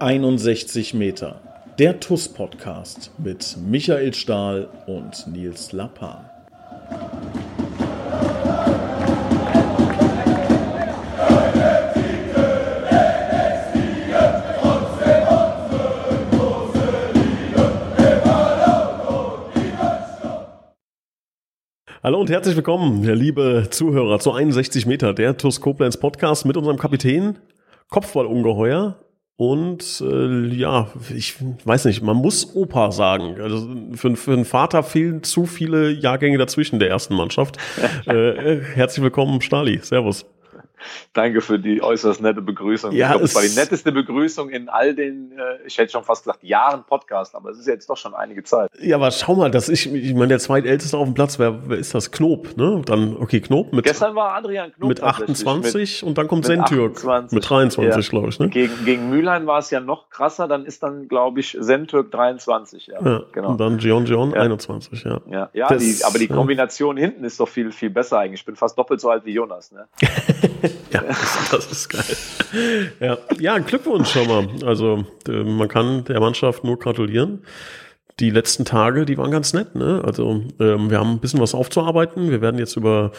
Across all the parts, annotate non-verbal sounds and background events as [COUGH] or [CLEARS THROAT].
61 Meter. Der TUS-Podcast mit Michael Stahl und Nils Lappan. Hallo und herzlich willkommen, liebe Zuhörer, zu 61 Meter, der TUS Koblenz Podcast mit unserem Kapitän, Kopfballungeheuer und äh, ja, ich weiß nicht, man muss Opa sagen. Also für, für einen Vater fehlen zu viele Jahrgänge dazwischen der ersten Mannschaft. [LAUGHS] äh, herzlich willkommen, Stali. Servus. Danke für die äußerst nette Begrüßung. Ja, ich glaube, es war die netteste Begrüßung in all den, äh, ich hätte schon fast gesagt, Jahren Podcast, aber es ist jetzt doch schon einige Zeit. Ja, aber schau mal, dass ich, ich meine, der zweitälteste auf dem Platz, wer, wer ist das? Knob, ne? Dann, okay, Knob mit. Gestern war Adrian Knob. Mit 28 mit, und dann kommt Sentürk mit 23, ja. glaube ich, ne? Gegen, gegen Mülheim war es ja noch krasser, dann ist dann, glaube ich, Sentürk 23, ja. ja genau. Und dann Gion Gion ja. 21, ja. Ja, ja das, die, aber die Kombination hinten ist doch viel, viel besser eigentlich. Ich bin fast doppelt so alt wie Jonas, ne? [LAUGHS] [LAUGHS] ja. Das ist geil. Ja, ja Glückwunsch schon mal. Also äh, man kann der Mannschaft nur gratulieren. Die letzten Tage, die waren ganz nett. Ne? Also ähm, wir haben ein bisschen was aufzuarbeiten. Wir werden jetzt über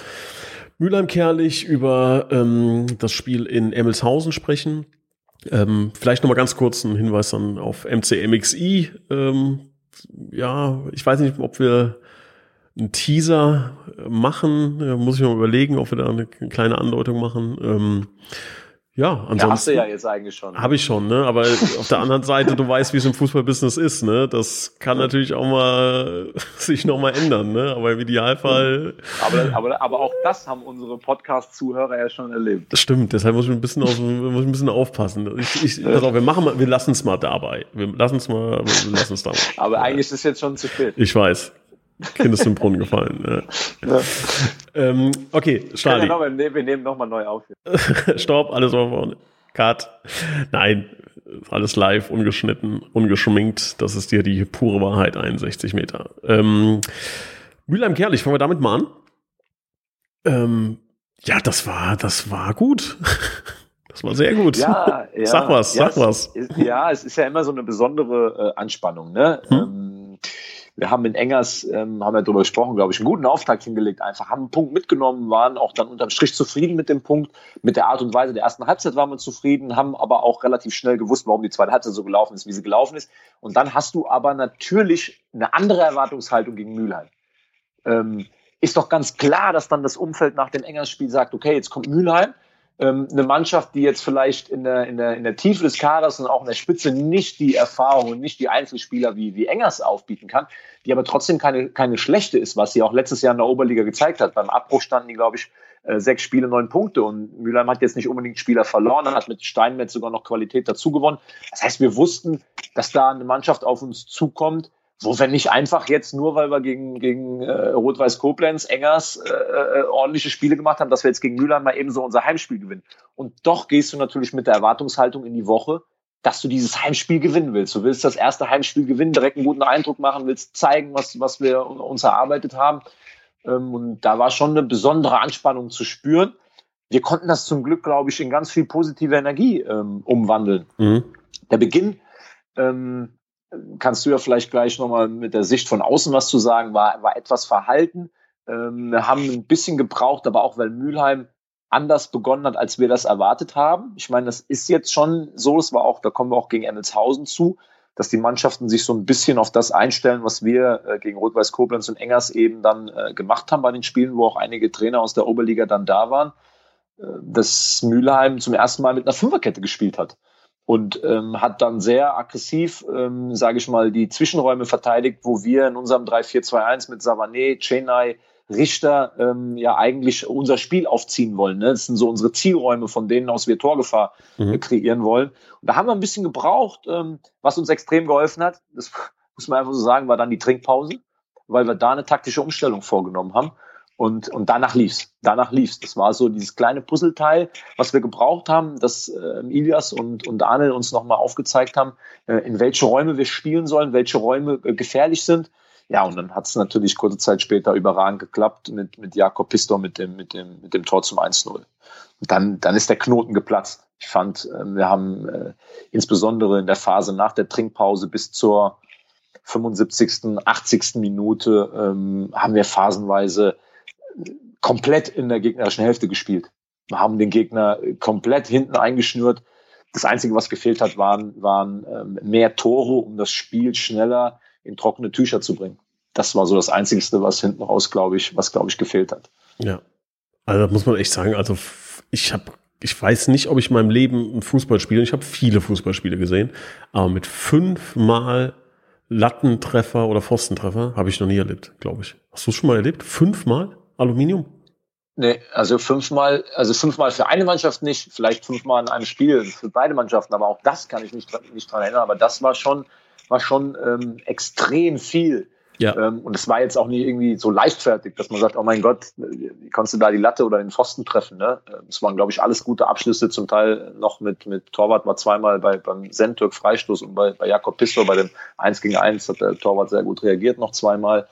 Mülheim-Kerlich, über ähm, das Spiel in Emmelshausen sprechen. Ähm, vielleicht noch mal ganz kurz ein Hinweis dann auf MCMXI. Ähm, ja, ich weiß nicht, ob wir einen Teaser machen. Ja, muss ich mal überlegen, ob wir da eine kleine Andeutung machen. Ähm, ja, ansonsten. Ja, hast du ja jetzt eigentlich schon. Habe ich schon, ne? Aber auf der anderen Seite, du weißt, wie es im Fußballbusiness ist, ne? Das kann natürlich auch mal [LAUGHS] sich nochmal ändern, ne? Aber im Idealfall. Aber, aber, aber auch das haben unsere Podcast-Zuhörer ja schon erlebt. Das stimmt, deshalb muss ich ein bisschen, auf, muss ich ein bisschen aufpassen. Ich, ich, pass auf, wir machen mal, wir lassen es mal dabei. Wir lassen es mal, wir lassen es dabei. Aber eigentlich ist es jetzt schon zu spät. Ich weiß. Kind ist im Brunnen gefallen. Ja. Ja. Ähm, okay, Stali. Ja wir, wir nehmen nochmal neu auf. [LAUGHS] Stopp, alles auf vorne. Cut. Nein, alles live, ungeschnitten, ungeschminkt. Das ist dir die pure Wahrheit, 61 Meter. Ähm, Mülheim-Kerlich, fangen wir damit mal an. Ähm, ja, das war, das war gut. [LAUGHS] Das war sehr gut. Ja, [LAUGHS] ja, sag was, ja, sag was. Ist, ja, es ist ja immer so eine besondere äh, Anspannung. Ne? Hm? Ähm, wir haben in Engers, ähm, haben wir darüber gesprochen, glaube ich, einen guten Auftakt hingelegt. Einfach haben einen Punkt mitgenommen, waren auch dann unterm Strich zufrieden mit dem Punkt. Mit der Art und Weise der ersten Halbzeit waren wir zufrieden, haben aber auch relativ schnell gewusst, warum die zweite Halbzeit so gelaufen ist, wie sie gelaufen ist. Und dann hast du aber natürlich eine andere Erwartungshaltung gegen Mülheim. Ähm, ist doch ganz klar, dass dann das Umfeld nach dem Engers-Spiel sagt, okay, jetzt kommt Mülheim ähm, eine Mannschaft, die jetzt vielleicht in der, in, der, in der Tiefe des Kaders und auch in der Spitze nicht die Erfahrung und nicht die Einzelspieler wie, wie Engers aufbieten kann, die aber trotzdem keine, keine schlechte ist, was sie auch letztes Jahr in der Oberliga gezeigt hat. Beim Abbruch standen die, glaube ich, äh, sechs Spiele, neun Punkte und Mülheim hat jetzt nicht unbedingt Spieler verloren, hat mit Steinmetz sogar noch Qualität dazu gewonnen. Das heißt, wir wussten, dass da eine Mannschaft auf uns zukommt, wo wir nicht einfach jetzt nur, weil wir gegen, gegen äh, Rot-Weiß Koblenz, Engers äh, äh, ordentliche Spiele gemacht haben, dass wir jetzt gegen Mülheim mal eben so unser Heimspiel gewinnen. Und doch gehst du natürlich mit der Erwartungshaltung in die Woche, dass du dieses Heimspiel gewinnen willst. Du willst das erste Heimspiel gewinnen, direkt einen guten Eindruck machen, willst zeigen, was, was wir uns erarbeitet haben. Ähm, und da war schon eine besondere Anspannung zu spüren. Wir konnten das zum Glück, glaube ich, in ganz viel positive Energie ähm, umwandeln. Mhm. Der Beginn ähm, kannst du ja vielleicht gleich nochmal mit der Sicht von außen was zu sagen, war, war etwas verhalten. Ähm, haben ein bisschen gebraucht, aber auch weil Mülheim anders begonnen hat, als wir das erwartet haben. Ich meine, das ist jetzt schon so, es war auch, da kommen wir auch gegen Emmelshausen zu, dass die Mannschaften sich so ein bisschen auf das einstellen, was wir äh, gegen Rot-Weiß Koblenz und Engers eben dann äh, gemacht haben bei den Spielen, wo auch einige Trainer aus der Oberliga dann da waren, äh, dass Mülheim zum ersten Mal mit einer Fünferkette gespielt hat und ähm, hat dann sehr aggressiv, ähm, sage ich mal, die Zwischenräume verteidigt, wo wir in unserem 3-4-2-1 mit Savané, Chenai, Richter ähm, ja eigentlich unser Spiel aufziehen wollen. Ne? Das sind so unsere Zielräume, von denen aus wir Torgefahr mhm. äh, kreieren wollen. Und da haben wir ein bisschen gebraucht, ähm, was uns extrem geholfen hat. Das [LAUGHS] muss man einfach so sagen, war dann die Trinkpause, weil wir da eine taktische Umstellung vorgenommen haben. Und, und danach lief's. Danach lief's. Das war so dieses kleine Puzzleteil, was wir gebraucht haben, dass äh, Ilias und, und Arnel uns nochmal aufgezeigt haben, äh, in welche Räume wir spielen sollen, welche Räume äh, gefährlich sind. Ja, und dann hat es natürlich kurze Zeit später überragend geklappt mit, mit Jakob Pistor mit dem, mit dem, mit dem Tor zum 1-0. Dann, dann ist der Knoten geplatzt. Ich fand, äh, wir haben äh, insbesondere in der Phase nach der Trinkpause bis zur 75., 80. Minute ähm, haben wir phasenweise komplett in der gegnerischen Hälfte gespielt. Wir haben den Gegner komplett hinten eingeschnürt. Das Einzige, was gefehlt hat, waren, waren ähm, mehr Tore, um das Spiel schneller in trockene Tücher zu bringen. Das war so das Einzige, was hinten raus, glaube ich, was, glaube ich, gefehlt hat. Ja. Also muss man echt sagen, also ich habe ich weiß nicht, ob ich in meinem Leben ein Fußball spiele. Ich habe viele Fußballspiele gesehen, aber mit fünfmal Lattentreffer oder Pfostentreffer habe ich noch nie erlebt, glaube ich. Hast du es schon mal erlebt? Fünfmal Aluminium? Nee, also fünfmal, also fünfmal für eine Mannschaft nicht, vielleicht fünfmal in einem Spiel für beide Mannschaften, aber auch das kann ich nicht, nicht dran erinnern. Aber das war schon, war schon ähm, extrem viel. Ja. Ähm, und es war jetzt auch nie irgendwie so leichtfertig, dass man sagt, oh mein Gott, wie kannst du da die Latte oder den Pfosten treffen? Ne? Ähm, es waren, glaube ich, alles gute Abschlüsse, zum Teil noch mit, mit Torwart war zweimal bei, beim Sentürk Freistoß und bei, bei Jakob Pistor bei dem 1 gegen 1 hat der Torwart sehr gut reagiert, noch zweimal.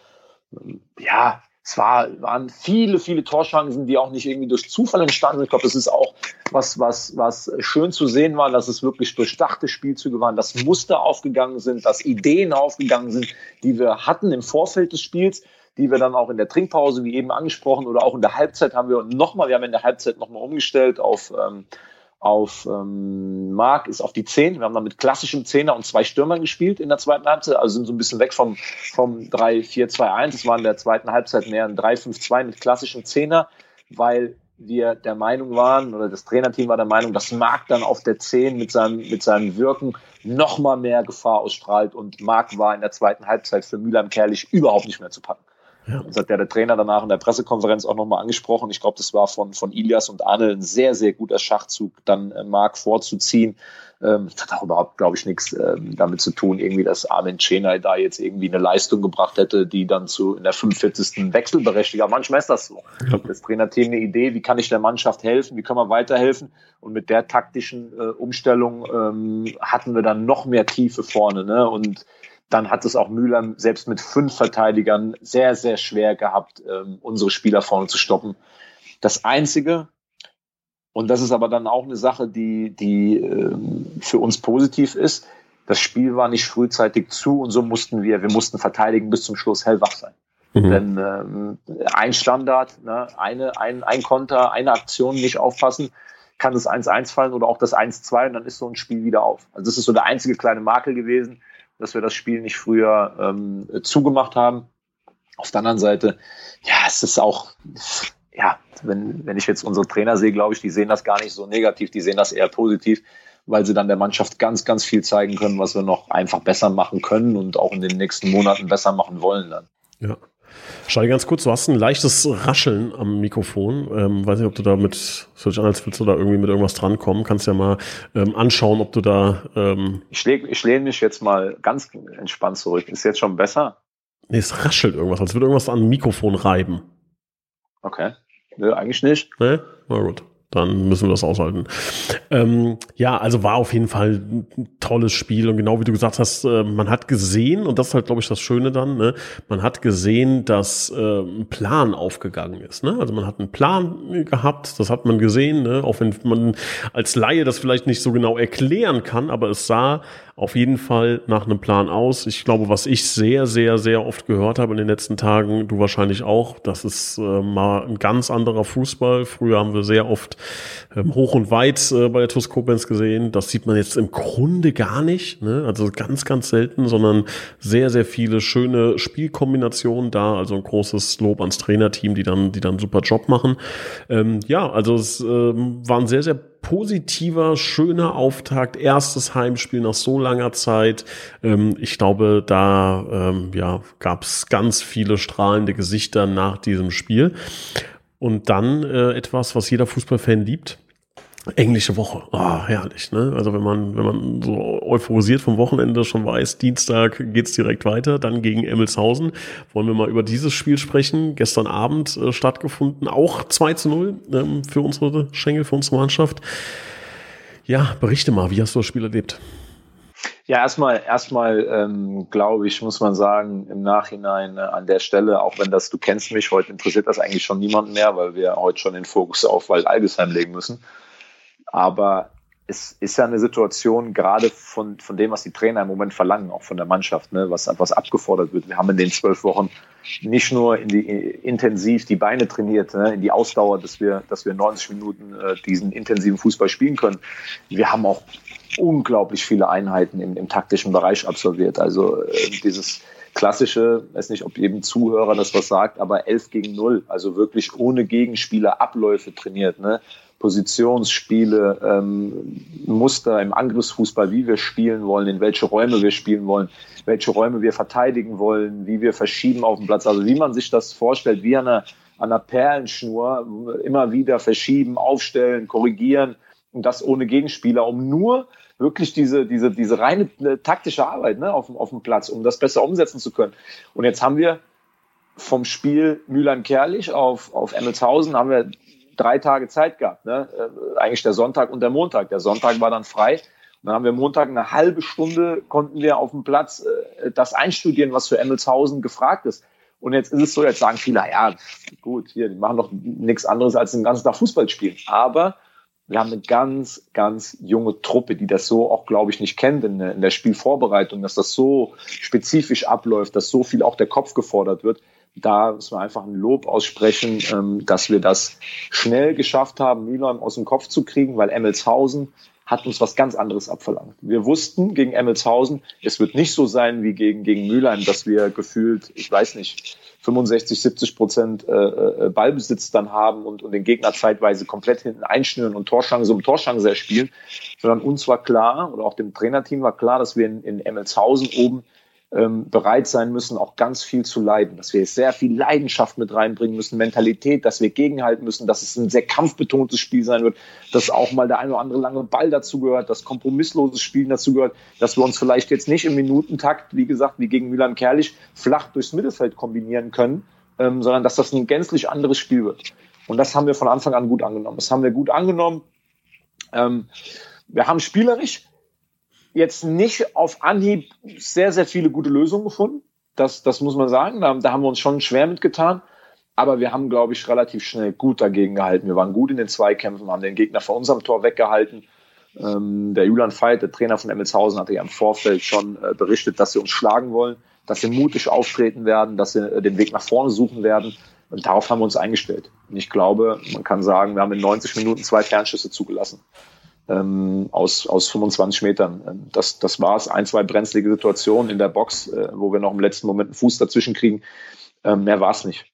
Ähm, ja, es war, waren viele, viele Torchancen, die auch nicht irgendwie durch Zufall entstanden sind. Ich glaube, das ist auch was, was, was schön zu sehen war, dass es wirklich durchdachte Spielzüge waren, dass Muster aufgegangen sind, dass Ideen aufgegangen sind, die wir hatten im Vorfeld des Spiels, die wir dann auch in der Trinkpause, wie eben angesprochen, oder auch in der Halbzeit haben wir nochmal, wir haben in der Halbzeit nochmal umgestellt auf, ähm, auf ähm, Mark ist auf die 10. Wir haben dann mit klassischem Zehner und zwei Stürmern gespielt in der zweiten Halbzeit, also sind so ein bisschen weg vom, vom 3-4-2-1. Es war in der zweiten Halbzeit mehr ein 3-5-2 mit klassischem Zehner, weil wir der Meinung waren, oder das Trainerteam war der Meinung, dass Marc dann auf der 10 mit seinem, mit seinem Wirken noch mal mehr Gefahr ausstrahlt und Marc war in der zweiten Halbzeit für Mülheim Kerlich überhaupt nicht mehr zu packen. Ja. Das hat ja der Trainer danach in der Pressekonferenz auch nochmal angesprochen. Ich glaube, das war von, von Ilias und Arne ein sehr, sehr guter Schachzug, dann äh, Marc vorzuziehen. Ähm, das hat auch überhaupt, glaube ich, nichts ähm, damit zu tun, irgendwie, dass Armin Chenay da jetzt irgendwie eine Leistung gebracht hätte, die dann zu in der 45. Wechselberechtiger. Manchmal ist das so. Ja. Das Trainerteam eine Idee, wie kann ich der Mannschaft helfen, wie können wir weiterhelfen? Und mit der taktischen äh, Umstellung ähm, hatten wir dann noch mehr Tiefe vorne. Ne? Und dann hat es auch Müller selbst mit fünf Verteidigern sehr, sehr schwer gehabt, ähm, unsere Spieler vorne zu stoppen. Das Einzige, und das ist aber dann auch eine Sache, die, die ähm, für uns positiv ist, das Spiel war nicht frühzeitig zu und so mussten wir, wir mussten verteidigen bis zum Schluss hellwach sein. Mhm. Denn ähm, ein Standard, ne, eine, ein, ein Konter, eine Aktion nicht aufpassen, kann das 1-1 fallen oder auch das 1-2 und dann ist so ein Spiel wieder auf. Also das ist so der einzige kleine Makel gewesen dass wir das Spiel nicht früher ähm, zugemacht haben. Auf der anderen Seite, ja, es ist auch, ja, wenn, wenn ich jetzt unsere Trainer sehe, glaube ich, die sehen das gar nicht so negativ, die sehen das eher positiv, weil sie dann der Mannschaft ganz, ganz viel zeigen können, was wir noch einfach besser machen können und auch in den nächsten Monaten besser machen wollen dann. Ja. Schau ganz kurz, du hast ein leichtes Rascheln am Mikrofon. Ähm, weiß nicht, ob du da mit, so an, als willst da irgendwie mit irgendwas drankommen. Kannst ja mal ähm, anschauen, ob du da. Ähm ich, ich lehne mich jetzt mal ganz entspannt zurück. Ist jetzt schon besser? Nee, es raschelt irgendwas, als würde irgendwas an Mikrofon reiben. Okay. Nö, eigentlich nicht. Nee? Na gut dann müssen wir das aushalten. Ähm, ja, also war auf jeden Fall ein tolles Spiel und genau wie du gesagt hast, äh, man hat gesehen und das ist halt, glaube ich, das Schöne dann, ne? man hat gesehen, dass äh, ein Plan aufgegangen ist. Ne? Also man hat einen Plan gehabt, das hat man gesehen, ne? auch wenn man als Laie das vielleicht nicht so genau erklären kann, aber es sah auf jeden Fall nach einem Plan aus. Ich glaube, was ich sehr, sehr, sehr oft gehört habe in den letzten Tagen, du wahrscheinlich auch, das ist äh, mal ein ganz anderer Fußball. Früher haben wir sehr oft ähm, hoch und weit äh, bei der TuS Koblenz gesehen. Das sieht man jetzt im Grunde gar nicht. Ne? Also ganz, ganz selten, sondern sehr, sehr viele schöne Spielkombinationen da. Also ein großes Lob ans Trainerteam, die dann, die dann super Job machen. Ähm, ja, also es ähm, waren sehr, sehr positiver, schöner Auftakt, erstes Heimspiel nach so langer Zeit. Ähm, ich glaube, da ähm, ja, gab es ganz viele strahlende Gesichter nach diesem Spiel. Und dann äh, etwas, was jeder Fußballfan liebt. Englische Woche. Ah, herrlich, ne? Also wenn man, wenn man so euphorisiert vom Wochenende schon weiß, Dienstag geht's direkt weiter, dann gegen Emmelshausen. Wollen wir mal über dieses Spiel sprechen? Gestern Abend äh, stattgefunden, auch 2 zu 0 ähm, für unsere Schengel, für unsere Mannschaft. Ja, berichte mal, wie hast du das Spiel erlebt? Ja, erstmal, erstmal ähm, glaube ich, muss man sagen, im Nachhinein äh, an der Stelle, auch wenn das, du kennst mich, heute interessiert das eigentlich schon niemanden mehr, weil wir heute schon den Fokus auf Wald-Algesheim legen müssen. Aber es ist ja eine Situation, gerade von, von dem, was die Trainer im Moment verlangen, auch von der Mannschaft, ne, was, was abgefordert wird. Wir haben in den zwölf Wochen nicht nur in die, intensiv die Beine trainiert, ne, in die Ausdauer, dass wir, dass wir 90 Minuten äh, diesen intensiven Fußball spielen können. Wir haben auch unglaublich viele Einheiten im, im taktischen Bereich absolviert. Also äh, dieses klassische, weiß nicht, ob jedem Zuhörer das was sagt, aber 11 gegen 0, also wirklich ohne Gegenspieler Abläufe trainiert, ne? Positionsspiele, ähm, Muster im Angriffsfußball, wie wir spielen wollen, in welche Räume wir spielen wollen, welche Räume wir verteidigen wollen, wie wir verschieben auf dem Platz. Also wie man sich das vorstellt, wie an einer, an einer Perlenschnur, immer wieder verschieben, aufstellen, korrigieren und das ohne Gegenspieler, um nur wirklich diese, diese, diese reine äh, taktische Arbeit ne, auf, auf dem Platz, um das besser umsetzen zu können. Und jetzt haben wir vom Spiel Mülheim-Kerlich auf, auf Emmelshausen haben wir drei Tage Zeit gehabt. Ne? Äh, eigentlich der Sonntag und der Montag. Der Sonntag war dann frei. Und dann haben wir Montag eine halbe Stunde, konnten wir auf dem Platz äh, das einstudieren, was für Emmelshausen gefragt ist. Und jetzt ist es so, jetzt sagen viele, ja, gut, hier, die machen doch nichts anderes als den ganzen Tag Fußball spielen. Aber wir haben eine ganz, ganz junge Truppe, die das so auch, glaube ich, nicht kennt in, in der Spielvorbereitung, dass das so spezifisch abläuft, dass so viel auch der Kopf gefordert wird. Da müssen wir einfach ein Lob aussprechen, ähm, dass wir das schnell geschafft haben, Mühlheim aus dem Kopf zu kriegen, weil Emmelshausen hat uns was ganz anderes abverlangt. Wir wussten gegen Emmelshausen, es wird nicht so sein wie gegen, gegen Mülheim, dass wir gefühlt, ich weiß nicht, 65, 70 Prozent äh, äh, Ballbesitz dann haben und, und den Gegner zeitweise komplett hinten einschnüren und Torschance um Torschance erspielen, sondern uns war klar oder auch dem Trainerteam war klar, dass wir in, in Emmelshausen oben ähm, bereit sein müssen, auch ganz viel zu leiden, dass wir sehr viel Leidenschaft mit reinbringen müssen, Mentalität, dass wir gegenhalten müssen, dass es ein sehr kampfbetontes Spiel sein wird, dass auch mal der ein oder andere lange Ball dazu gehört, dass kompromissloses Spielen dazu gehört, dass wir uns vielleicht jetzt nicht im Minutentakt, wie gesagt, wie gegen Milan Kerlich, flach durchs Mittelfeld kombinieren können, ähm, sondern dass das ein gänzlich anderes Spiel wird. Und das haben wir von Anfang an gut angenommen. Das haben wir gut angenommen. Ähm, wir haben spielerisch jetzt nicht auf Anhieb sehr, sehr viele gute Lösungen gefunden. Das, das muss man sagen. Da, da haben wir uns schon schwer mitgetan. Aber wir haben, glaube ich, relativ schnell gut dagegen gehalten. Wir waren gut in den Zweikämpfen, haben den Gegner vor unserem Tor weggehalten. Ähm, der Julian Veit, der Trainer von Emmelshausen, hatte ja im Vorfeld schon äh, berichtet, dass sie uns schlagen wollen, dass sie mutig auftreten werden, dass sie äh, den Weg nach vorne suchen werden. Und darauf haben wir uns eingestellt. Und ich glaube, man kann sagen, wir haben in 90 Minuten zwei Fernschüsse zugelassen ähm, aus, aus 25 Metern. Ähm, das, das war es. Ein, zwei brenzlige Situationen in der Box, äh, wo wir noch im letzten Moment einen Fuß dazwischen kriegen. Ähm, mehr war es nicht.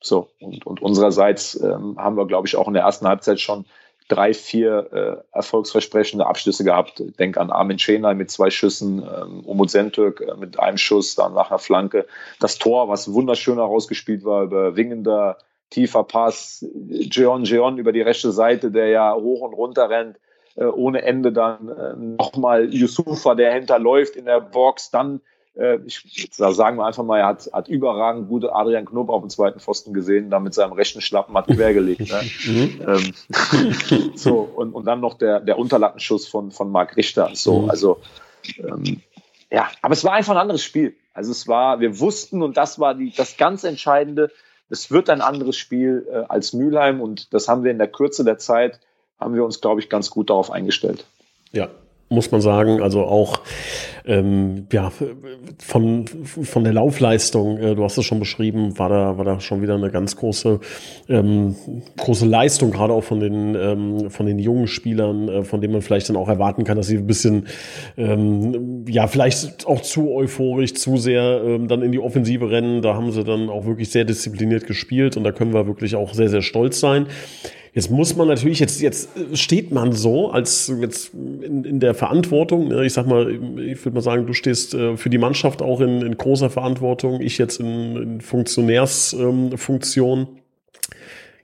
So, und, und unsererseits ähm, haben wir, glaube ich, auch in der ersten Halbzeit schon drei, vier äh, erfolgsversprechende Abschlüsse gehabt. Denk an Armin Schenay mit zwei Schüssen, ähm, Umut Sentürk äh, mit einem Schuss, dann nach einer Flanke. Das Tor, was wunderschön herausgespielt war, über Wingender, tiefer Pass, Jeon Jeon über die rechte Seite, der ja hoch und runter rennt äh, ohne Ende dann äh, nochmal Yusufa, der hinterläuft in der Box, dann äh, ich sagen wir einfach mal, er hat, hat überragend gute Adrian Knob auf dem zweiten Pfosten gesehen, da mit seinem rechten Schlappen hat quergelegt. Ne? [LAUGHS] Mhm. ähm, [LAUGHS] so, und, und dann noch der, der Unterlattenschuss von, von Marc Richter. So, mhm. also ähm, ja, aber es war einfach ein anderes Spiel. Also es war, wir wussten, und das war die, das ganz Entscheidende, es wird ein anderes Spiel äh, als Mülheim und das haben wir in der Kürze der Zeit haben wir uns, glaube ich, ganz gut darauf eingestellt. Ja, muss man sagen. Also auch ähm, ja von von der Laufleistung. Äh, du hast es schon beschrieben, war da war da schon wieder eine ganz große ähm, große Leistung, gerade auch von den ähm, von den jungen Spielern, äh, von denen man vielleicht dann auch erwarten kann, dass sie ein bisschen ähm, ja vielleicht auch zu euphorisch, zu sehr ähm, dann in die Offensive rennen. Da haben sie dann auch wirklich sehr diszipliniert gespielt und da können wir wirklich auch sehr sehr stolz sein. Jetzt muss man natürlich, jetzt, jetzt steht man so als jetzt in, in der Verantwortung. Ne? Ich sag mal, ich würde mal sagen, du stehst äh, für die Mannschaft auch in, in großer Verantwortung, ich jetzt in, in Funktionärsfunktion. Ähm,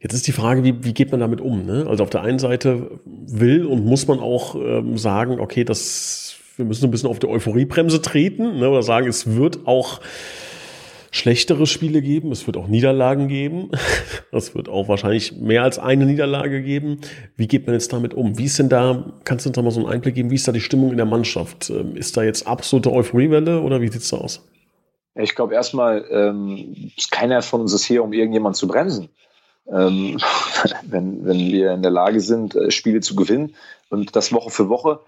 jetzt ist die Frage, wie, wie geht man damit um? Ne? Also auf der einen Seite will und muss man auch ähm, sagen, okay, das, wir müssen ein bisschen auf die Euphoriebremse treten ne? oder sagen, es wird auch schlechtere Spiele geben, es wird auch Niederlagen geben, [LAUGHS] es wird auch wahrscheinlich mehr als eine Niederlage geben. Wie geht man jetzt damit um? Wie ist denn da, kannst du uns da mal so einen Einblick geben, wie ist da die Stimmung in der Mannschaft? Ähm, ist da jetzt absolute Euphoriewelle oder wie sieht's da aus? Ich glaube erstmal, ähm, keiner von uns ist hier, um irgendjemand zu bremsen. Ähm, [LAUGHS] wenn, wenn wir in der Lage sind, äh, Spiele zu gewinnen und das Woche für Woche,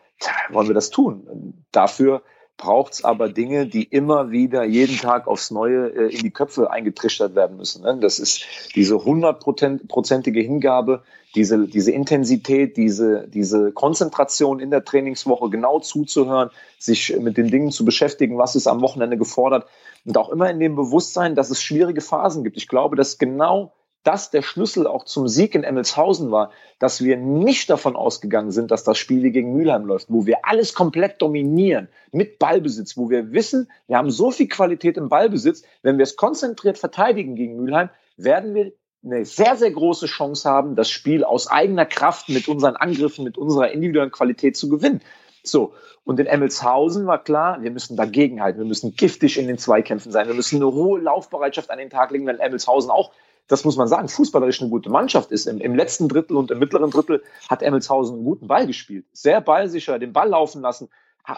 wollen wir das tun. Dafür braucht es aber Dinge, die immer wieder jeden Tag aufs Neue äh, in die Köpfe eingetrichtert werden müssen. Ne? Das ist diese hundertprozentige Hingabe, diese, diese Intensität, diese, diese Konzentration in der Trainingswoche, genau zuzuhören, sich mit den Dingen zu beschäftigen, was ist am Wochenende gefordert und auch immer in dem Bewusstsein, dass es schwierige Phasen gibt. Ich glaube, dass genau das der Schlüssel auch zum Sieg in Emmelshausen war, dass wir nicht davon ausgegangen sind, dass das Spiel wie gegen Mülheim läuft, wo wir alles komplett dominieren mit Ballbesitz, wo wir wissen, wir haben so viel Qualität im Ballbesitz, wenn wir es konzentriert verteidigen gegen Mülheim, werden wir eine sehr, sehr große Chance haben, das Spiel aus eigener Kraft mit unseren Angriffen, mit unserer individuellen Qualität zu gewinnen. So. Und in Emmelshausen war klar, wir müssen dagegenhalten. Wir müssen giftig in den Zweikämpfen sein. Wir müssen eine hohe Laufbereitschaft an den Tag legen, wenn Emmelshausen auch das muss man sagen, fußballerisch eine gute Mannschaft ist. Im, Im, letzten Drittel und im mittleren Drittel hat Emmelshausen einen guten Ball gespielt. Sehr ballsicher, den Ball laufen lassen,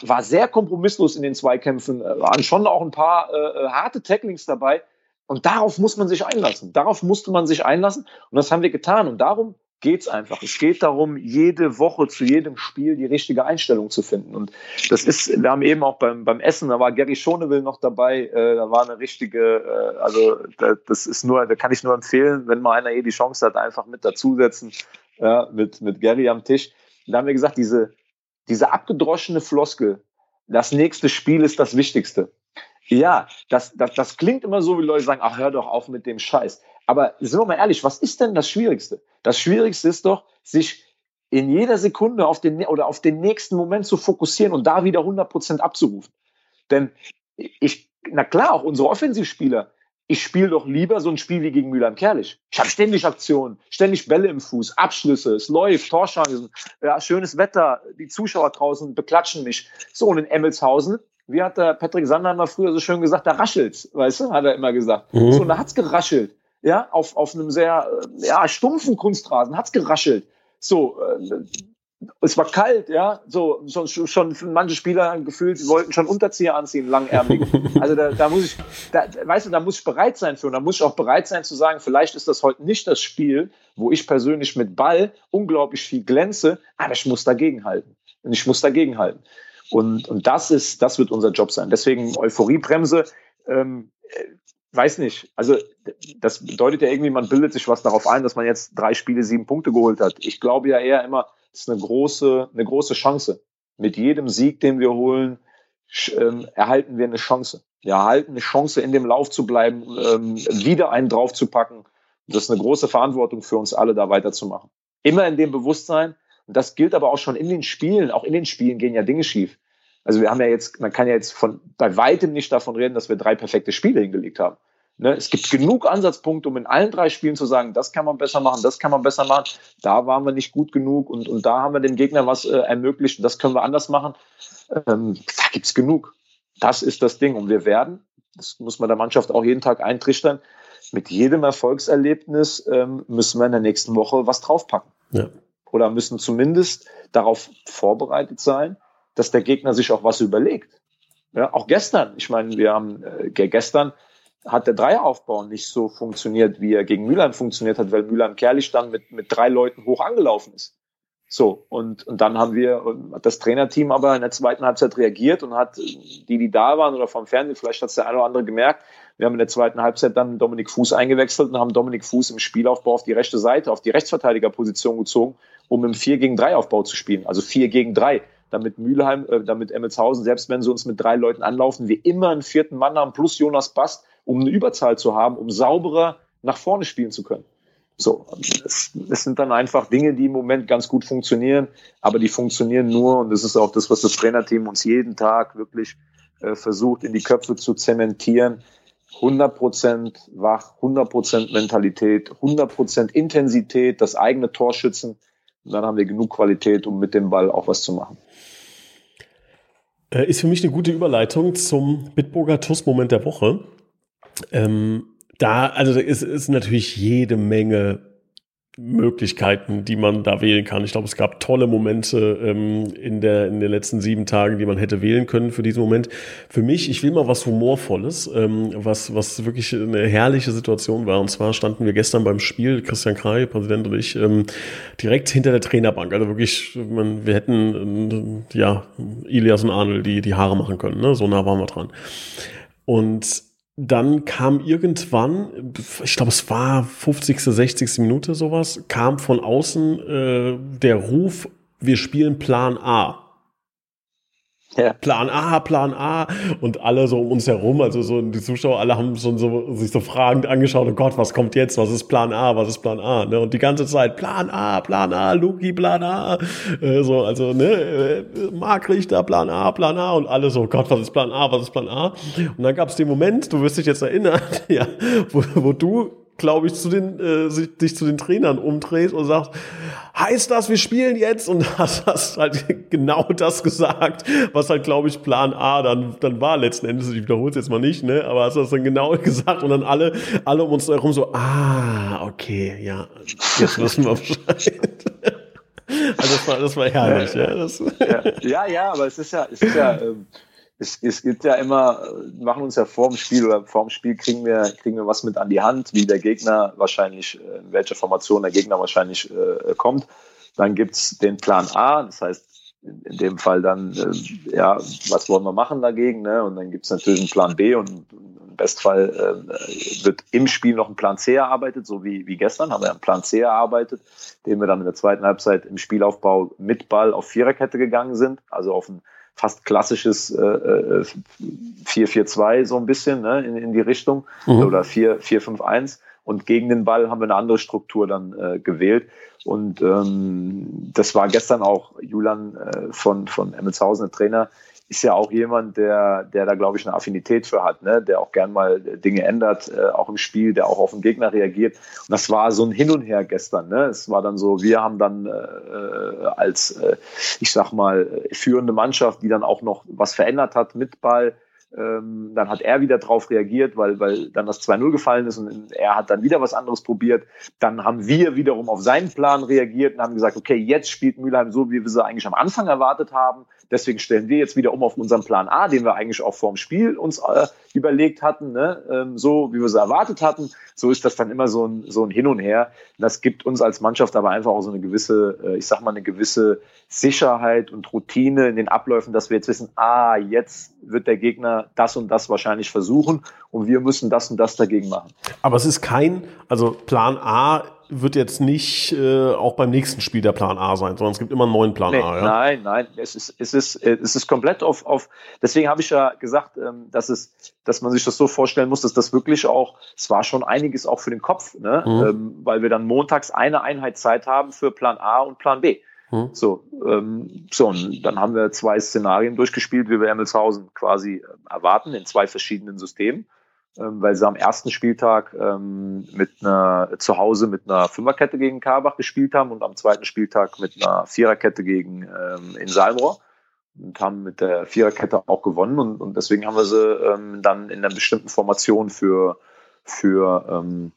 war sehr kompromisslos in den Zweikämpfen, äh, waren schon auch ein paar äh, äh, harte Tacklings dabei. Und darauf muss man sich einlassen. Darauf musste man sich einlassen. Und das haben wir getan. Und darum geht's einfach. Es geht darum, jede Woche zu jedem Spiel die richtige Einstellung zu finden. Und das ist, wir haben eben auch beim, beim Essen, da war Gary Schonewill noch dabei, äh, da war eine richtige, äh, also da, das ist nur, da kann ich nur empfehlen, wenn mal einer eh die Chance hat, einfach mit dazusetzen, ja, mit, mit Gary am Tisch. Und da haben wir gesagt, diese, diese abgedroschene Floskel, das nächste Spiel ist das Wichtigste. Ja, das, das, das klingt immer so, wie Leute sagen, ach, hör doch auf mit dem Scheiß. Aber sind wir mal ehrlich, was ist denn das Schwierigste? Das Schwierigste ist doch, sich in jeder Sekunde auf den oder auf den nächsten Moment zu fokussieren und da wieder 100 Prozent abzurufen. Denn ich, na klar, auch unsere Offensivspieler, ich spiele doch lieber so ein Spiel wie gegen Mülheim-Kerlich. Ich habe ständig Aktionen, ständig Bälle im Fuß, Abschlüsse, es läuft, Torchancen, ja, schönes Wetter, die Zuschauer draußen beklatschen mich. So, und in Emmelshausen, wie hat der Patrick Sandheimer früher so schön gesagt, da raschelt's, weißt du, hat er immer gesagt. Mhm. So, und da hat's geraschelt ja, auf, auf einem sehr äh, ja, stumpfen Kunstrasen, hat's geraschelt. So, äh, es war kalt, ja, so schon, schon manche Spieler gefühlt, sie wollten schon Unterzieher anziehen, langärmig. [LAUGHS] Also da, da muss ich, da, weißt du, da muss ich bereit sein für und da muss ich auch bereit sein zu sagen, vielleicht ist das heute nicht das Spiel, wo ich persönlich mit Ball unglaublich viel glänze, aber ich muss dagegenhalten. Und ich muss dagegenhalten. Und, und das ist, das wird unser Job sein. Deswegen Euphoriebremse. Ähm, weiß nicht. Also das bedeutet ja irgendwie, man bildet sich was darauf ein, dass man jetzt drei Spiele sieben Punkte geholt hat. Ich glaube ja eher immer, das ist eine große, eine große Chance. Mit jedem Sieg, den wir holen, ähm, erhalten wir eine Chance. Wir erhalten eine Chance, in dem Lauf zu bleiben, ähm, wieder einen draufzupacken. Das ist eine große Verantwortung für uns alle, da weiterzumachen. Immer in dem Bewusstsein. Und das gilt aber auch schon in den Spielen. Auch in den Spielen gehen ja Dinge schief. Also wir haben ja jetzt, man kann ja jetzt von bei weitem nicht davon reden, dass wir drei perfekte Spiele hingelegt haben. Ne, es gibt genug Ansatzpunkte, um in allen drei Spielen zu sagen, das kann man besser machen, das kann man besser machen. Da waren wir nicht gut genug und, und da haben wir dem Gegner was äh, ermöglicht und das können wir anders machen. Ähm, da gibt's genug. Das ist das Ding. Und wir werden, das muss man der Mannschaft auch jeden Tag eintrichtern, mit jedem Erfolgserlebnis ähm, müssen wir in der nächsten Woche was draufpacken. Ja. Oder müssen zumindest darauf vorbereitet sein, dass der Gegner sich auch was überlegt. Ja, auch gestern, ich meine, wir haben äh, gestern hat der Dreieraufbau nicht so funktioniert, wie er gegen Mülheim funktioniert hat, weil Mülheim Kerlich dann mit, mit drei Leuten hoch angelaufen ist. So, und, und dann haben wir, das Trainerteam aber in der zweiten Halbzeit reagiert und hat die, die da waren oder vom Fernsehen, vielleicht hat es der eine oder andere gemerkt, wir haben in der zweiten Halbzeit dann Dominik Fuß eingewechselt und haben Dominik Fuß im Spielaufbau auf die rechte Seite, auf die Rechtsverteidigerposition gezogen, um im 4 gegen 3 Aufbau zu spielen. Also 4 gegen 3 damit Mülheim, äh, damit Emmelshausen, selbst wenn sie uns mit drei Leuten anlaufen, wir immer einen vierten Mann haben, plus Jonas Bast, um eine Überzahl zu haben, um sauberer nach vorne spielen zu können. So, es, es sind dann einfach Dinge, die im Moment ganz gut funktionieren, aber die funktionieren nur, und das ist auch das, was das Trainerteam uns jeden Tag wirklich äh, versucht, in die Köpfe zu zementieren. 100% wach, 100% Mentalität, 100% Intensität, das eigene Tor schützen. Und dann haben wir genug Qualität, um mit dem Ball auch was zu machen. Äh, ist für mich eine gute Überleitung zum Bitburger TUS-Moment der Woche. Ähm, da, also es ist natürlich jede Menge Möglichkeiten, die man da wählen kann. Ich glaube, es gab tolle Momente ähm, in, der, in den letzten sieben Tagen, die man hätte wählen können für diesen Moment. Für mich, ich will mal was Humorvolles, ähm, was, was wirklich eine herrliche Situation war. Und zwar standen wir gestern beim Spiel, Christian Krei, Präsident und ich, ähm, direkt hinter der Trainerbank. Also wirklich, man, wir hätten äh, ja Ilias und Arnold die, die Haare machen können. Ne? So nah waren wir dran. Und dann kam irgendwann, ich glaube, es war 50., 60. Minute sowas, kam von außen äh, der Ruf, wir spielen Plan A. Ja. Plan A, Plan A und alle so um uns herum, also so die Zuschauer, alle haben schon so sich so fragend angeschaut, oh Gott, was kommt jetzt? Was ist Plan A? Was ist Plan A? Ne? Und die ganze Zeit Plan A, Plan A, Luki, Plan A, äh, so also ne, äh, Mark Richter, Plan A, Plan A und alle so, Gott, was ist Plan A? Was ist Plan A? Und dann gab es den Moment, du wirst dich jetzt erinnern, [LAUGHS] ja, wo, wo du glaube ich, zu den, äh, sich, dich zu den Trainern umdrehst und sagst, heißt das, wir spielen jetzt? Und [LAUGHS] hast, hast halt [LAUGHS] genau das gesagt, was halt, glaube ich, Plan A dann, dann war letzten Endes. Ich wiederhole es jetzt mal nicht, ne? Aber hast das dann genau [LAUGHS] gesagt und dann alle, alle um uns herum so, ah, okay, ja, jetzt wissen wir Bescheid. Also das war, das war herrlich, ja. Das ja, ja, ja, aber es ist ja, es ist ja, ähm, es, es gibt ja immer, wir machen uns ja vor dem Spiel oder vor dem Spiel kriegen wir, kriegen wir was mit an die Hand, wie der Gegner wahrscheinlich, äh, in welcher Formation der Gegner wahrscheinlich äh, kommt. Dann gibt's den Plan A, das heißt in dem Fall dann, äh, ja, was wollen wir machen dagegen? Ne? Und dann gibt's natürlich einen Plan B und im Bestfall äh, wird im Spiel noch ein Plan C erarbeitet, so wie, wie gestern haben wir einen Plan C erarbeitet, den wir dann in der zweiten Halbzeit im Spielaufbau mit Ball auf Viererkette gegangen sind, also auf ein fast klassisches äh, 4-4-2 äh, so ein bisschen ne, in, in die Richtung mhm. oder 4-4-5-1 und gegen den Ball haben wir eine andere Struktur dann äh, gewählt und ähm, das war gestern auch Julian äh, von, von Emmelshausen, der Trainer, ist ja auch jemand, der, der da, glaube ich, eine Affinität für hat, ne? der auch gern mal Dinge ändert, äh, auch im Spiel, der auch auf den Gegner reagiert. Und das war so ein Hin und Her gestern. Ne? Es war dann so, wir haben dann äh, als, äh, ich sag mal, führende Mannschaft, die dann auch noch was verändert hat mit Ball, ähm, dann hat er wieder drauf reagiert, weil, weil dann das 2-0 gefallen ist und er hat dann wieder was anderes probiert. Dann haben wir wiederum auf seinen Plan reagiert und haben gesagt, okay, jetzt spielt Mülheim so, wie wir sie eigentlich am Anfang erwartet haben. Deswegen stellen wir jetzt wieder um auf unseren Plan A, den wir eigentlich auch vorm Spiel uns äh, überlegt hatten, ne? ähm, so wie wir sie erwartet hatten. So ist das dann immer so ein, so ein Hin und Her. das gibt uns als Mannschaft aber einfach auch so eine gewisse, äh, ich sag mal, eine gewisse Sicherheit und Routine in den Abläufen, dass wir jetzt wissen, ah, jetzt wird der Gegner das und das wahrscheinlich versuchen und wir müssen das und das dagegen machen. Aber es ist kein, also Plan A wird jetzt nicht äh, auch beim nächsten Spiel der Plan A sein, sondern es gibt immer einen neuen Plan nee, A. Ja? Nein, nein, es ist, es ist, es ist komplett auf, auf deswegen habe ich ja gesagt, ähm, dass es, dass man sich das so vorstellen muss, dass das wirklich auch, es war schon einiges auch für den Kopf, ne? Mhm. Ähm, weil wir dann montags eine Einheit Zeit haben für Plan A und Plan B. Mhm. So, ähm, so, und dann haben wir zwei Szenarien durchgespielt, wie wir Emmelshausen quasi äh, erwarten, in zwei verschiedenen Systemen. Ähm, weil sie am ersten Spieltag ähm, mit einer zu Hause mit einer Fünferkette gegen Karbach gespielt haben und am zweiten Spieltag mit einer Viererkette gegen ähm, in Salmrohr und haben mit der Viererkette auch gewonnen und, und deswegen haben wir sie ähm, dann in einer bestimmten Formation für für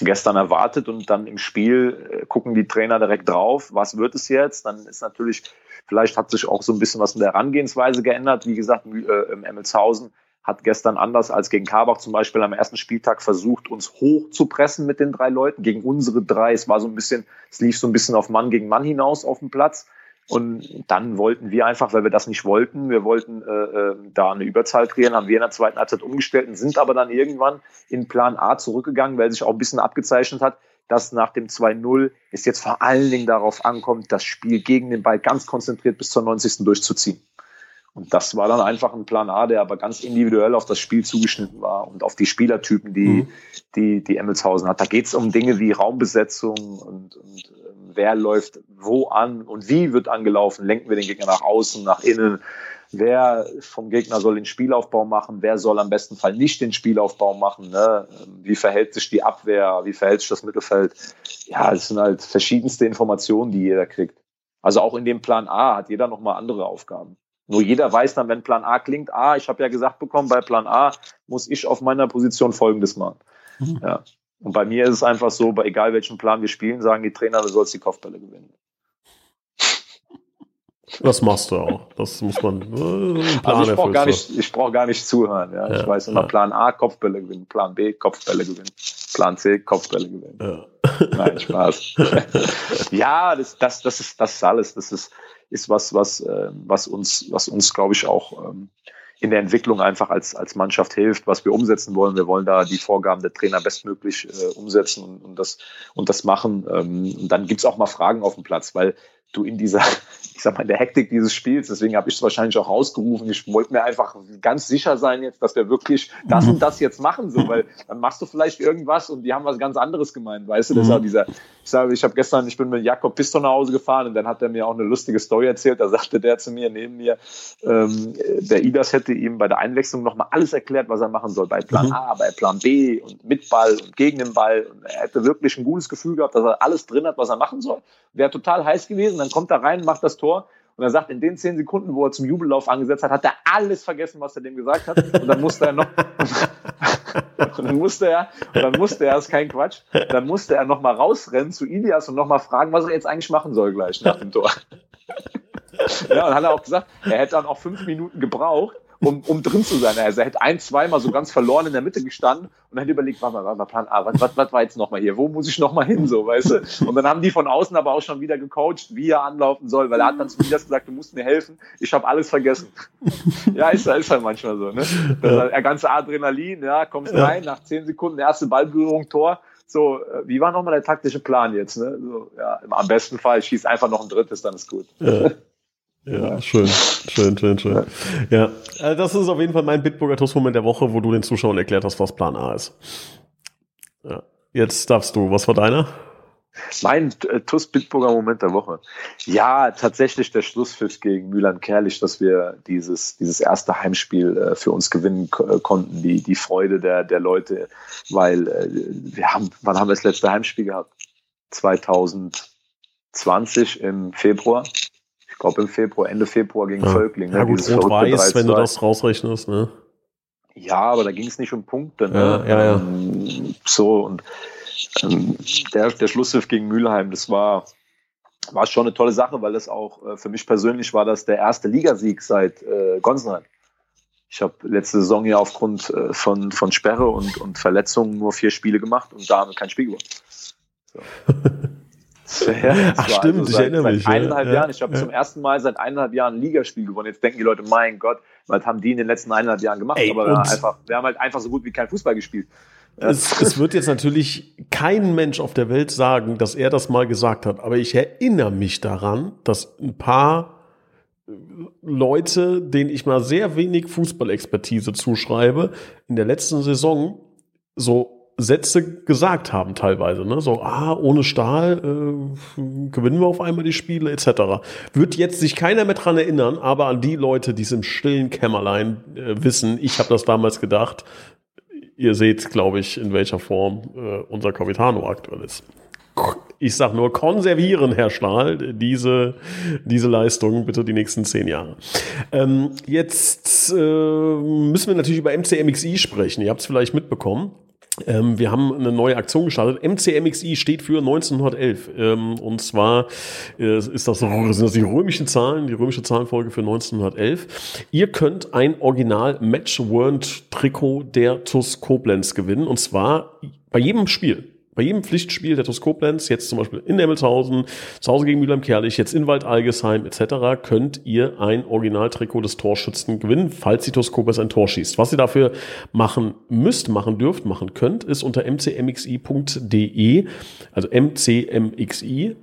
gestern erwartet und dann im Spiel äh, gucken die Trainer direkt drauf, was wird es jetzt? Dann ist natürlich, vielleicht hat sich auch so ein bisschen was in der Herangehensweise geändert. Wie gesagt, äh, im Emmelshausen hat gestern anders als gegen Karbach zum Beispiel am ersten Spieltag versucht, uns hoch zu pressen mit den drei Leuten gegen unsere drei. Es war so ein bisschen, es lief so ein bisschen auf Mann gegen Mann hinaus auf dem Platz. Und dann wollten wir einfach, weil wir das nicht wollten, wir wollten äh, äh, da eine Überzahl kreieren, haben wir in der zweiten Halbzeit umgestellt und sind aber dann irgendwann in Plan A zurückgegangen, weil sich auch ein bisschen abgezeichnet hat, dass nach dem 2-0 es jetzt vor allen Dingen darauf ankommt, das Spiel gegen den Ball ganz konzentriert bis zur 90. durchzuziehen. Und das war dann einfach ein Plan A, der aber ganz individuell auf das Spiel zugeschnitten war und auf die Spielertypen, die, mhm. die, die Emmelshausen hat. Da geht es um Dinge wie Raumbesetzung und, und äh, wer läuft wo an und wie wird angelaufen. Lenken wir den Gegner nach außen, nach innen? Wer vom Gegner soll den Spielaufbau machen? Wer soll am besten Fall nicht den Spielaufbau machen? Ne? Wie verhält sich die Abwehr? Wie verhält sich das Mittelfeld? Ja, es sind halt verschiedenste Informationen, die jeder kriegt. Also auch in dem Plan A hat jeder nochmal andere Aufgaben. Nur jeder weiß dann, wenn Plan A klingt, ah, ich habe ja gesagt bekommen, bei Plan A muss ich auf meiner Position Folgendes machen. Mhm. Ja. Und bei mir ist es einfach so, bei egal welchen Plan wir spielen, sagen die Trainer, du sollst die Kopfbälle gewinnen. Das machst du auch. Das muss man. Äh, also ich brauche gar nicht, ich brauche gar nicht zuhören. Ja. ja ich weiß immer ja. Plan A Kopfbälle gewinnen, Plan B Kopfbälle gewinnen, Plan C Kopfbälle gewinnen. Nein, Spaß. [LAUGHS] ja, das, das, das ist, das ist alles. Das ist, ist was, was, äh, was uns, was uns, glaube ich, auch ähm, in der Entwicklung einfach als, als Mannschaft hilft, was wir umsetzen wollen. Wir wollen da die Vorgaben der Trainer bestmöglich äh, umsetzen und, und, das, und das machen. Ähm, und dann gibt's auch mal Fragen auf dem Platz, weil du in dieser, [LAUGHS] ich sag mal, in der Hektik dieses Spiels, deswegen habe ich es wahrscheinlich auch rausgerufen, ich wollte mir einfach ganz sicher sein jetzt, dass wir wirklich das mhm. und das jetzt machen, so, weil dann machst du vielleicht irgendwas und die haben was ganz anderes gemeint, weißt du, das war mhm. dieser, ich sage, ich habe gestern, ich bin mit Jakob Piston nach Hause gefahren und dann hat er mir auch eine lustige Story erzählt, da sagte der zu mir, neben mir, ähm, der Idas hätte ihm bei der Einwechslung nochmal alles erklärt, was er machen soll, bei Plan mhm. A, bei Plan B und mit Ball und gegen den Ball. Und er hätte wirklich ein gutes Gefühl gehabt, dass er alles drin hat, was er machen soll, wäre total heiß gewesen, dann kommt er rein, macht das Tor. Und er sagt, in den zehn Sekunden, wo er zum Jubellauf angesetzt hat, hat er alles vergessen, was er dem gesagt hat. Und dann musste er noch, [LAUGHS] und dann musste er, und dann musste er, ist kein Quatsch, dann musste er noch mal rausrennen zu Ilias und noch mal fragen, was er jetzt eigentlich machen soll gleich nach dem Tor. [LAUGHS] ja, und hat er auch gesagt, er hätte dann auch fünf Minuten gebraucht, um, um drin zu sein. Also er hätte ein, zweimal so ganz verloren in der Mitte gestanden und hätte überlegt, warte mal, warte mal, Plan A, was, was, was war jetzt nochmal hier? Wo muss ich nochmal hin, so, weißt du? Und dann haben die von außen aber auch schon wieder gecoacht, wie er anlaufen soll, weil er hat dann zu mir das gesagt, du musst mir helfen, ich habe alles vergessen. [LAUGHS] ja, ist, ist halt manchmal so, ne? Das ja. der ganze Adrenalin, ja, kommst rein, nach zehn Sekunden erste Ballberührung, Tor, so, äh, wie war nochmal der taktische Plan jetzt? Ne? So, ja, Am besten Fall schießt einfach noch ein drittes, dann ist gut. Ja. Ja, schön, schön, schön, schön. Ja, ja. Äh, das ist auf jeden Fall mein Bitburger TUS-Moment der Woche, wo du den Zuschauern erklärt hast, was Plan A ist. Ja. Jetzt darfst du. Was war deiner? Mein äh, TUS Bitburger Moment der Woche. Ja, tatsächlich der Schlusspfiff gegen Mühlheim Kerlich, dass wir dieses, dieses erste Heimspiel äh, für uns gewinnen äh, konnten. Die, die Freude der, der Leute, weil äh, wir haben, wann haben wir das letzte Heimspiel gehabt? 2020 im Februar ich glaube im Februar, Ende Februar gegen ja. Völkling. Ne? Ja gut, rot-weiß, wenn du das rausrechnest, ne? Ja, aber da ging es nicht um Punkte. Ne? Ja, ja, ja. Ähm, so, und ähm, der, der Schlusspfiff gegen Mülheim, das war, war schon eine tolle Sache, weil das auch äh, für mich persönlich war das der erste Ligasieg seit äh, Gonsenheim. Ich habe letzte Saison ja aufgrund äh, von, von Sperre und, und Verletzungen nur vier Spiele gemacht und da haben wir kein Spiel gewonnen. So. [LAUGHS] Ja, [LAUGHS] Ach stimmt, also seit, ich erinnere seit mich. Seit eineinhalb ja, Jahren. Ich habe ja. zum ersten Mal seit eineinhalb Jahren ein Ligaspiel gewonnen. Jetzt denken die Leute, mein Gott, was haben die in den letzten eineinhalb Jahren gemacht? Ey, Aber wir, einfach, wir haben halt einfach so gut wie kein Fußball gespielt. Es, es, wird jetzt natürlich kein Mensch auf der Welt sagen, dass er das mal gesagt hat. Aber ich erinnere mich daran, dass ein paar Leute, denen ich mal sehr wenig Fußballexpertise zuschreibe, in der letzten Saison so Sätze gesagt haben teilweise. Ne? So, ah, ohne Stahl äh, gewinnen wir auf einmal die Spiele etc. Wird jetzt sich keiner mehr dran erinnern, aber an die Leute, die es im stillen Kämmerlein äh, wissen, ich habe das damals gedacht. Ihr seht, glaube ich, in welcher Form äh, unser Capitano aktuell ist. Ich sag nur, konservieren, Herr Stahl, diese, diese Leistung bitte die nächsten zehn Jahre. Ähm, jetzt äh, müssen wir natürlich über MCMXI sprechen. Ihr habt es vielleicht mitbekommen. Ähm, wir haben eine neue Aktion gestartet. MCMXI steht für 1911. Ähm, und zwar äh, ist das, sind das die römischen Zahlen, die römische Zahlenfolge für 1911. Ihr könnt ein Original Match Trikot der TUS Koblenz gewinnen. Und zwar bei jedem Spiel bei jedem Pflichtspiel der TuS jetzt zum Beispiel in Emmelshausen, zu Hause gegen Mülheim-Kerlich, jetzt in Wald-Algesheim etc., könnt ihr ein Originaltrikot des Torschützen gewinnen, falls die TuS ein Tor schießt. Was ihr dafür machen müsst, machen dürft, machen könnt, ist unter mcmxi.de, also mcmxi.de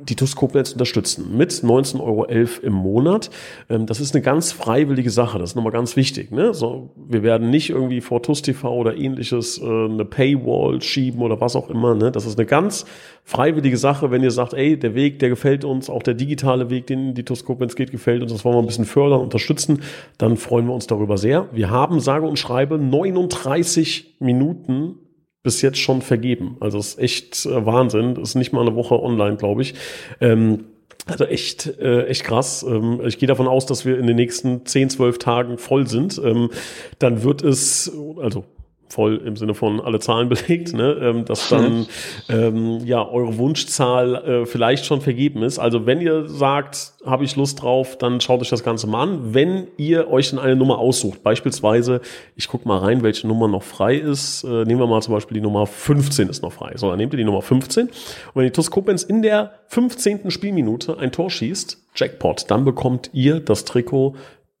die TUS Koblenz unterstützen mit 19,11 Euro im Monat. Ähm, das ist eine ganz freiwillige Sache, das ist nochmal ganz wichtig. Ne? So, wir werden nicht irgendwie vor TUS TV oder ähnliches äh, eine Paywall schieben oder was auch immer. Ne? Das ist eine ganz freiwillige Sache, wenn ihr sagt, ey, der Weg, der gefällt uns, auch der digitale Weg, den die TUS Koblenz geht, gefällt uns, das wollen wir ein bisschen fördern, unterstützen, dann freuen wir uns darüber sehr. Wir haben, sage und schreibe, 39 Minuten bis jetzt schon vergeben. Also es ist echt äh, Wahnsinn. Ist nicht mal eine Woche online, glaube ich. Ähm, Also echt, äh, echt krass. Ähm, ich gehe davon aus, dass wir in den nächsten 10, 12 Tagen voll sind. Ähm, dann wird es, also voll im Sinne von alle Zahlen [LAUGHS] belegt, ne, ähm, dass dann ähm, ja eure Wunschzahl äh, vielleicht schon vergeben ist. Also wenn ihr sagt, habe ich Lust drauf, dann schaut euch das Ganze mal an. Wenn ihr euch dann eine Nummer aussucht, beispielsweise, ich gucke mal rein, welche Nummer noch frei ist. Äh, nehmen wir mal zum Beispiel die Nummer 15 ist noch frei. So, dann nehmt ihr die Nummer 15 und wenn die TuS Koblenz in der 15. Spielminute ein Tor schießt, Jackpot, dann bekommt ihr das Trikot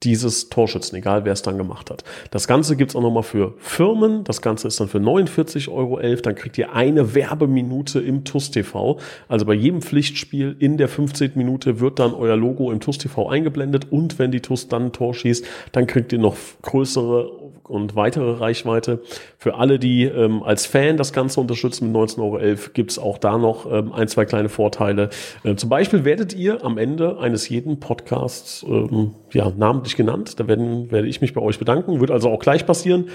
dieses Torschützen, egal wer es dann gemacht hat. Das Ganze gibt's auch nochmal für Firmen. Das Ganze ist dann für 49,11 Euro. Dann kriegt ihr eine Werbeminute im TUS TV. Also bei jedem Pflichtspiel in der 15. Minute wird dann euer Logo im TUS TV eingeblendet. Und wenn die TUS dann ein Tor schießt, dann kriegt ihr noch größere und weitere Reichweite. Für alle, die ähm, als Fan das Ganze unterstützen mit 19,11 Euro, gibt's auch da noch ähm, ein, zwei kleine Vorteile. Äh, zum Beispiel werdet ihr am Ende eines jeden Podcasts ähm, ja, namentlich genannt. Da werden, werde ich mich bei euch bedanken. Wird also auch gleich passieren.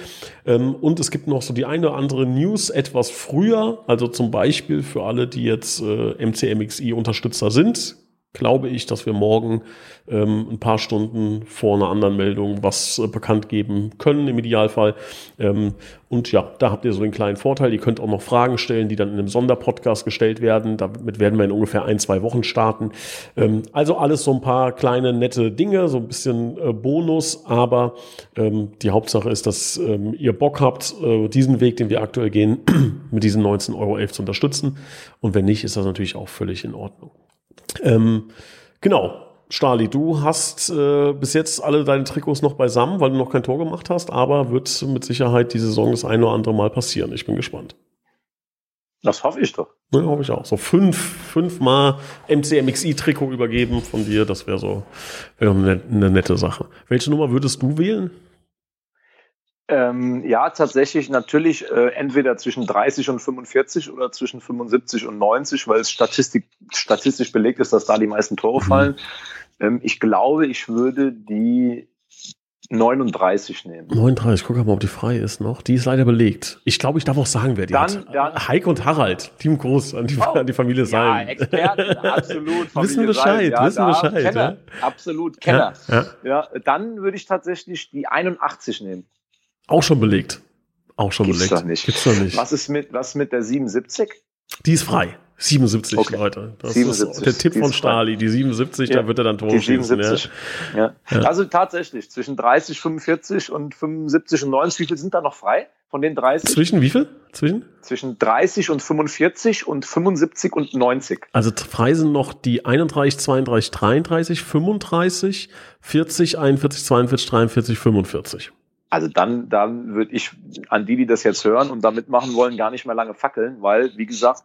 Ähm, und es gibt noch so die eine oder andere News etwas früher. Also zum Beispiel für alle, die jetzt äh, MCMXI-Unterstützer sind, glaube ich, dass wir morgen ähm, ein paar Stunden vor einer anderen Meldung was äh, bekannt geben können im Idealfall. Ähm, und ja, da habt ihr so einen kleinen Vorteil. Ihr könnt auch noch Fragen stellen, die dann in einem Sonderpodcast gestellt werden. Damit werden wir in ungefähr ein, zwei Wochen starten. Ähm, also alles so ein paar kleine nette Dinge, so ein bisschen äh, Bonus, aber ähm, die Hauptsache ist, dass ähm, ihr Bock habt, äh, diesen Weg, den wir aktuell gehen, [CLEARS THROAT] mit diesen 19,11 Euro zu unterstützen. Und wenn nicht, ist das natürlich auch völlig in Ordnung. Ähm, genau. Stali, du hast äh, bis jetzt alle deine Trikots noch beisammen, weil du noch kein Tor gemacht hast, aber wird mit Sicherheit die Saison das ein oder andere Mal passieren. Ich bin gespannt. Das hoffe ich doch. Ja, hoffe ich auch. So fünf, fünfmal MCMXI-Trikot übergeben von dir, das wäre so wär eine, eine nette Sache. Welche Nummer würdest du wählen? Ähm, ja, tatsächlich natürlich äh, entweder zwischen 30 und 45 oder zwischen 75 und 90, weil es Statistik, statistisch belegt ist, dass da die meisten Tore mhm. fallen. Ähm, ich glaube, ich würde die 39 nehmen. 39, guck mal, ob die frei ist noch. Die ist leider belegt. Ich glaube, ich darf auch sagen, wer die dann, hat. Dann, Heike und Harald, Team Groß, an die, oh, an die Familie Salm. Ja, Experten, absolut. [LAUGHS] Familie wissen Bescheid, ja, wissen Bescheid. Kenner, ja. absolut, Kenner. Ja, dann würde ich tatsächlich die 81 nehmen. Auch schon belegt. Auch schon Gibt's belegt. Doch nicht. Gibt's doch nicht. Was ist mit, was mit der 77? Die ist frei. 77, okay. Leute. Das 77. ist der Tipp von Stali. Die 77, ja. da wird er dann Tore schießen. Ja. Ja. Also tatsächlich, zwischen 30, 45 und 75 und 90, wie viel sind da noch frei von den 30? Zwischen wie viel? Zwischen? Zwischen 30 und 45 und 75 und 90. Also frei sind noch die 31, 32, 33, 35, 40, 41, 42, 43, 45. Also dann, dann würde ich an die, die das jetzt hören und da mitmachen wollen, gar nicht mehr lange fackeln, weil, wie gesagt,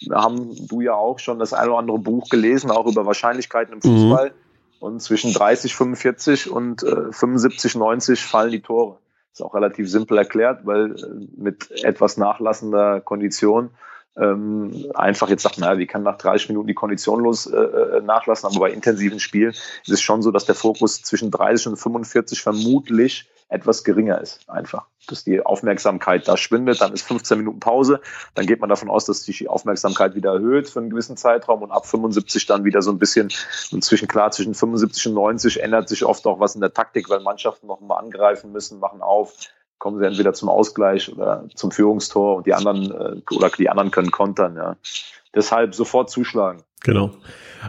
wir haben du ja auch schon das ein oder andere Buch gelesen, auch über Wahrscheinlichkeiten im Fußball. Mhm. Und zwischen 30, 45 und äh, 75, 90 fallen die Tore. Ist auch relativ simpel erklärt, weil äh, mit etwas nachlassender Kondition ähm, einfach jetzt sagt, naja, wie kann nach 30 Minuten die Kondition los äh, äh, nachlassen, aber bei intensiven Spielen ist es schon so, dass der Fokus zwischen 30 und 45 vermutlich etwas geringer ist, einfach. Dass die Aufmerksamkeit da schwindet, dann ist 15 Minuten Pause, dann geht man davon aus, dass sich die Aufmerksamkeit wieder erhöht für einen gewissen Zeitraum und ab 75 dann wieder so ein bisschen, inzwischen klar, zwischen 75 und 90 ändert sich oft auch was in der Taktik, weil Mannschaften noch mal angreifen müssen, machen auf, kommen sie entweder zum Ausgleich oder zum Führungstor und die anderen äh, oder die anderen können kontern, ja. Deshalb sofort zuschlagen. Genau.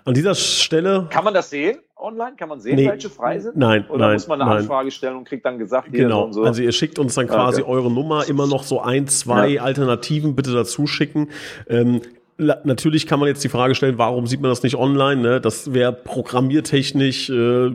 An dieser Stelle. Kann man das sehen? Online? Kann man sehen, nee, welche frei sind? Nein. Oder nein, muss man eine nein. Anfrage stellen und kriegt dann gesagt, genau. und so? Also ihr schickt uns dann quasi okay. eure Nummer, immer noch so ein, zwei ja. Alternativen bitte dazu schicken. Ähm, Natürlich kann man jetzt die Frage stellen, warum sieht man das nicht online? Ne? Das wäre programmiertechnisch, äh,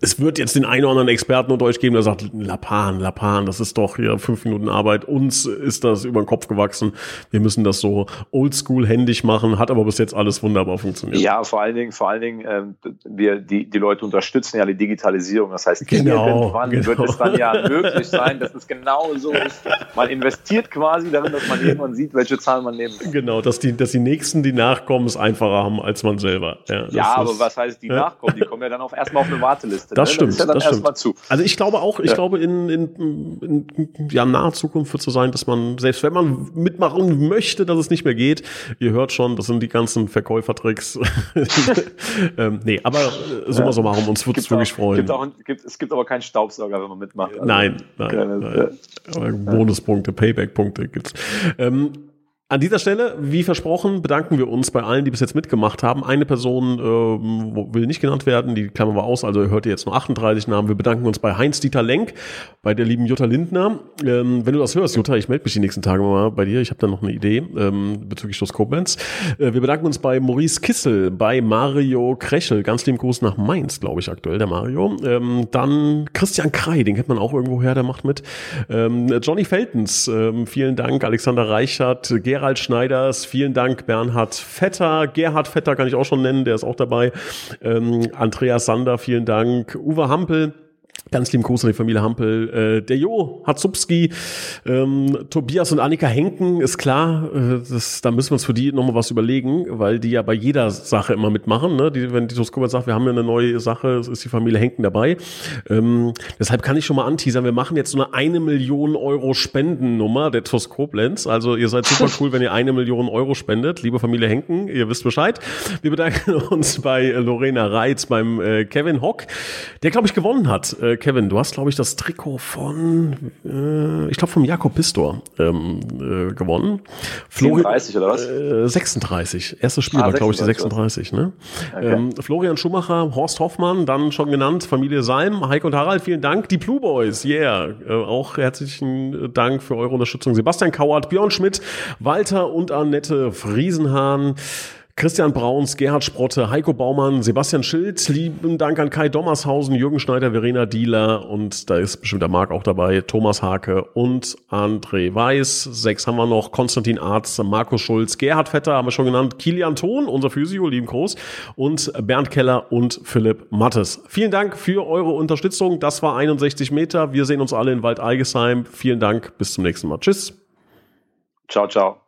es wird jetzt den einen oder anderen Experten unter euch geben, der sagt, Lapan, Lapan, das ist doch hier fünf Minuten Arbeit. Uns ist das über den Kopf gewachsen. Wir müssen das so oldschool händig machen, hat aber bis jetzt alles wunderbar funktioniert. Ja, vor allen Dingen, vor allen Dingen, ähm, wir, die, die Leute unterstützen ja die Digitalisierung. Das heißt, genau, irgendwann genau. wird es dann ja [LAUGHS] möglich sein, dass es genau so ist. Man investiert quasi darin, dass man irgendwann sieht, welche Zahlen man nehmen kann. Genau genau, dass die, dass die Nächsten, die nachkommen, es einfacher haben als man selber. Ja, ja aber was heißt die ja? nachkommen? Die kommen ja dann auch erstmal auf eine Warteliste. Das ne? stimmt. Das, das stimmt. Zu. Also ich glaube auch, ich ja. glaube in, in, in ja, naher Zukunft wird so sein, dass man, selbst wenn man mitmachen möchte, dass es nicht mehr geht, ihr hört schon, das sind die ganzen Verkäufertricks. [LAUGHS] ähm, nee, aber äh, summa summarum, uns wird es wirklich freuen. Gibt auch, gibt, es gibt aber keinen Staubsauger, wenn man mitmacht. Also, nein, nein, nein. Bonuspunkte, Payback-Punkte gibt's. Ähm, an dieser Stelle, wie versprochen, bedanken wir uns bei allen, die bis jetzt mitgemacht haben. Eine Person äh, will nicht genannt werden, die klammern wir aus, also hört ihr jetzt nur 38 Namen. Wir bedanken uns bei Heinz-Dieter Lenk, bei der lieben Jutta Lindner. Ähm, wenn du das hörst, Jutta, ich melde mich die nächsten Tage mal bei dir. Ich habe da noch eine Idee ähm, bezüglich Schloss Koblenz. Äh, wir bedanken uns bei Maurice Kissel, bei Mario Krechel, ganz lieben Gruß nach Mainz, glaube ich aktuell, der Mario. Ähm, dann Christian Krei, den kennt man auch irgendwo her, der macht mit. Ähm, Johnny Feltens, ähm, vielen Dank. Alexander Reichert, Gerhard Gerald Schneiders, vielen Dank Bernhard Vetter, Gerhard Vetter kann ich auch schon nennen, der ist auch dabei. Ähm, Andreas Sander, vielen Dank. Uwe Hampel, Ganz lieben Gruß an die Familie Hampel. Äh, der Jo Hatzubski, ähm, Tobias und Annika Henken, ist klar, äh, das, da müssen wir uns für die nochmal was überlegen, weil die ja bei jeder Sache immer mitmachen. Ne? Die, wenn die Toskova sagt, wir haben ja eine neue Sache, ist die Familie Henken dabei. Ähm, deshalb kann ich schon mal anteasern, wir machen jetzt so eine eine Million Euro Spendennummer der TUS Koblenz. Also ihr seid super [LAUGHS] cool, wenn ihr eine Million Euro spendet. Liebe Familie Henken, ihr wisst Bescheid. Wir bedanken uns bei Lorena Reitz, beim äh, Kevin Hock, der glaube ich gewonnen hat. Äh, Kevin, du hast, glaube ich, das Trikot von, äh, ich glaube, vom Jakob Pistor ähm, äh, gewonnen. 37 oder was? Äh, 36. Erstes Spiel ah, war, glaube ich, die 36. Ne? Okay. Ähm, Florian Schumacher, Horst Hoffmann, dann schon genannt, Familie Salm, Heike und Harald, vielen Dank. Die Blue Boys, yeah. Äh, auch herzlichen Dank für eure Unterstützung. Sebastian Kauert, Björn Schmidt, Walter und Annette Friesenhahn. Christian Brauns, Gerhard Sprotte, Heiko Baumann, Sebastian Schild, lieben Dank an Kai Dommershausen, Jürgen Schneider, Verena Dieler und da ist bestimmt der Marc auch dabei, Thomas Hake und André Weiß. Sechs haben wir noch, Konstantin Arz, Markus Schulz, Gerhard Vetter haben wir schon genannt, Kilian Thon, unser Physio, lieben Groß und Bernd Keller und Philipp Mattes. Vielen Dank für eure Unterstützung. Das war 61 Meter. Wir sehen uns alle in Wald Algesheim. Vielen Dank. Bis zum nächsten Mal. Tschüss. Ciao, ciao.